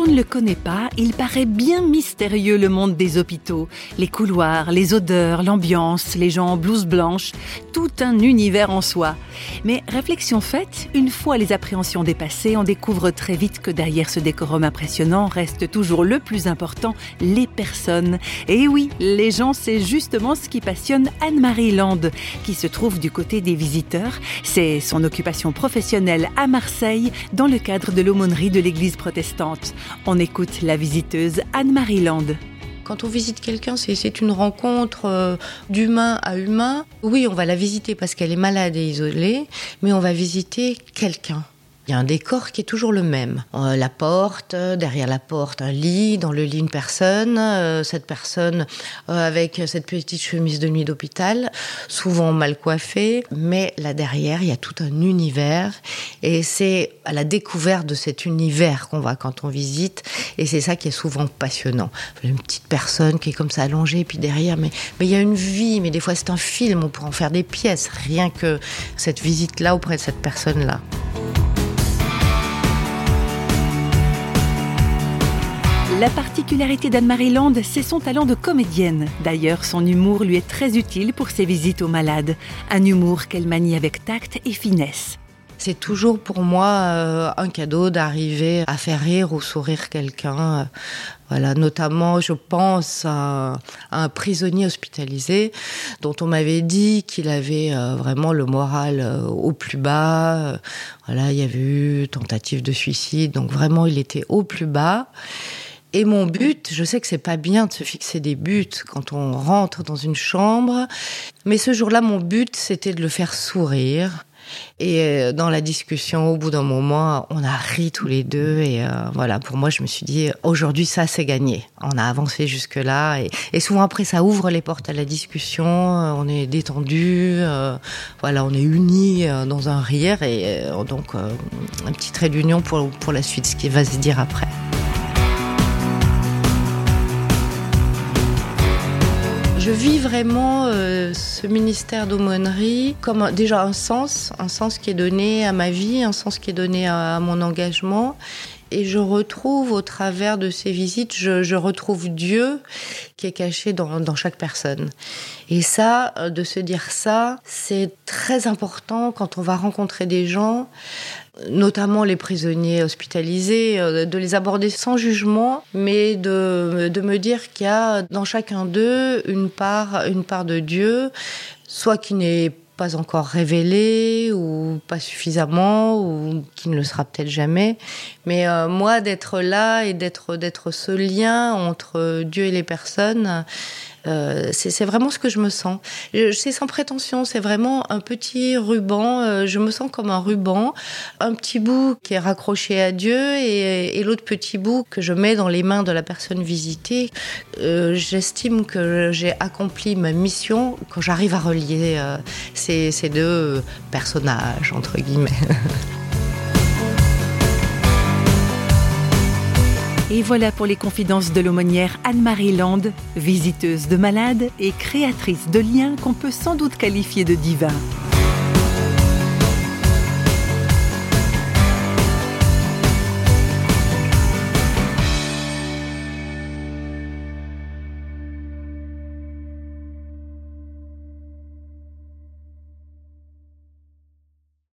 on ne le connaît pas, il paraît bien mystérieux le monde des hôpitaux. Les couloirs, les odeurs, l'ambiance, les gens en blouse blanche, tout un univers en soi. Mais réflexion faite, une fois les appréhensions dépassées, on découvre très vite que derrière ce décorum impressionnant reste toujours le plus important, les personnes. Et oui, les gens, c'est justement ce qui passionne Anne-Marie Land, qui se trouve du côté des visiteurs. C'est son occupation professionnelle à Marseille dans le cadre de l'aumônerie de l'église protestante. On écoute la visiteuse Anne-Marie Land. Quand on visite quelqu'un, c'est une rencontre euh, d'humain à humain. Oui, on va la visiter parce qu'elle est malade et isolée, mais on va visiter quelqu'un. Il y a un décor qui est toujours le même. Euh, la porte, derrière la porte, un lit, dans le lit, une personne. Euh, cette personne euh, avec cette petite chemise de nuit d'hôpital, souvent mal coiffée. Mais là derrière, il y a tout un univers. Et c'est à la découverte de cet univers qu'on va quand on visite. Et c'est ça qui est souvent passionnant. Une petite personne qui est comme ça allongée, puis derrière, mais, mais il y a une vie. Mais des fois, c'est un film. On pourrait en faire des pièces. Rien que cette visite-là auprès de cette personne-là. La particularité d'Anne-Marie Land, c'est son talent de comédienne. D'ailleurs, son humour lui est très utile pour ses visites aux malades. Un humour qu'elle manie avec tact et finesse. C'est toujours pour moi euh, un cadeau d'arriver à faire rire ou sourire quelqu'un. Voilà, notamment, je pense à, un prisonnier hospitalisé dont on m'avait dit qu'il avait euh, vraiment le moral euh, au plus bas. Voilà, il y avait eu tentative de suicide, donc vraiment, il était au plus bas. Et mon but, je sais que c'est pas bien de se fixer des buts quand on rentre dans une chambre, mais ce jour-là, mon but, c'était de le faire sourire. Et euh, dans la discussion, au bout d'un moment, on a ri tous les deux. Et euh, voilà, pour moi, je me suis dit, aujourd'hui, ça, c'est gagné. On a avancé jusque-là. Et, souvent, après, ça ouvre les portes à la discussion. Euh, on est détendu. voilà, on est unis dans un rire. Et donc, un petit trait d'union pour, pour la suite, ce qui va se dire après. Je vis vraiment euh, ce ministère d'aumônerie comme déjà un sens, un sens qui est donné à ma vie, un sens qui est donné à, mon engagement. Et je retrouve au travers de ces visites, je, retrouve Dieu qui est caché dans, dans, chaque personne. Et ça, euh, de se dire ça, c'est très important quand on va rencontrer des gens notamment les prisonniers hospitalisés, euh, de les aborder sans jugement, mais de, de me dire qu'il y a dans chacun d'eux une part, une part de Dieu, soit qui n'est pas encore révélé ou pas suffisamment ou qui ne le sera peut-être jamais mais euh, moi d'être là et d'être d'être ce lien entre Dieu et les personnes euh, c'est vraiment ce que je me sens. C'est sans prétention, c'est vraiment un petit ruban. Euh, je me sens comme un ruban, un petit bout qui est raccroché à Dieu et, l'autre petit bout que je mets dans les mains de la personne visitée. J'estime que j'ai accompli ma mission quand j'arrive à relier ces, deux personnages, entre guillemets. Et voilà pour les confidences de l'aumônière Anne-Marie Land, visiteuse de malades et créatrice de liens qu'on peut sans doute qualifier de divins.